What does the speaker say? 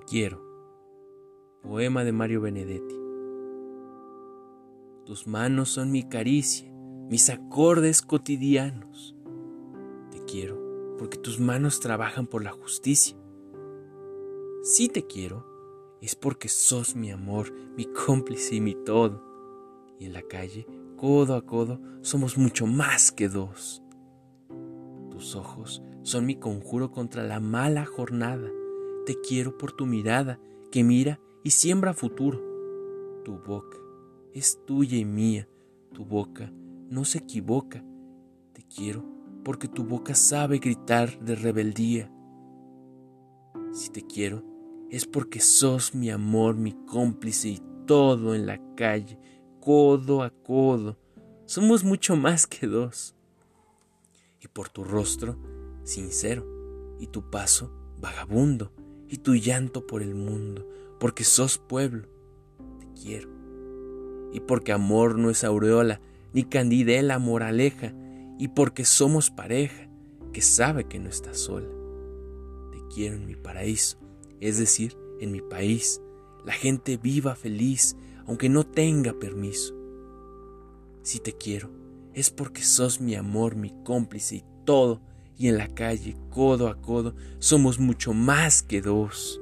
quiero. Poema de Mario Benedetti. Tus manos son mi caricia, mis acordes cotidianos. Te quiero porque tus manos trabajan por la justicia. Si te quiero es porque sos mi amor, mi cómplice y mi todo. Y en la calle, codo a codo, somos mucho más que dos. Tus ojos son mi conjuro contra la mala jornada. Te quiero por tu mirada que mira y siembra futuro. Tu boca es tuya y mía, tu boca no se equivoca. Te quiero porque tu boca sabe gritar de rebeldía. Si te quiero es porque sos mi amor, mi cómplice y todo en la calle, codo a codo. Somos mucho más que dos. Y por tu rostro, sincero, y tu paso, vagabundo, y tu llanto por el mundo, porque sos pueblo, te quiero. Y porque amor no es aureola, ni candidela moraleja, y porque somos pareja, que sabe que no está sola. Te quiero en mi paraíso, es decir, en mi país, la gente viva feliz, aunque no tenga permiso. Si te quiero, es porque sos mi amor, mi cómplice y todo, y en la calle, codo a codo, somos mucho más que dos.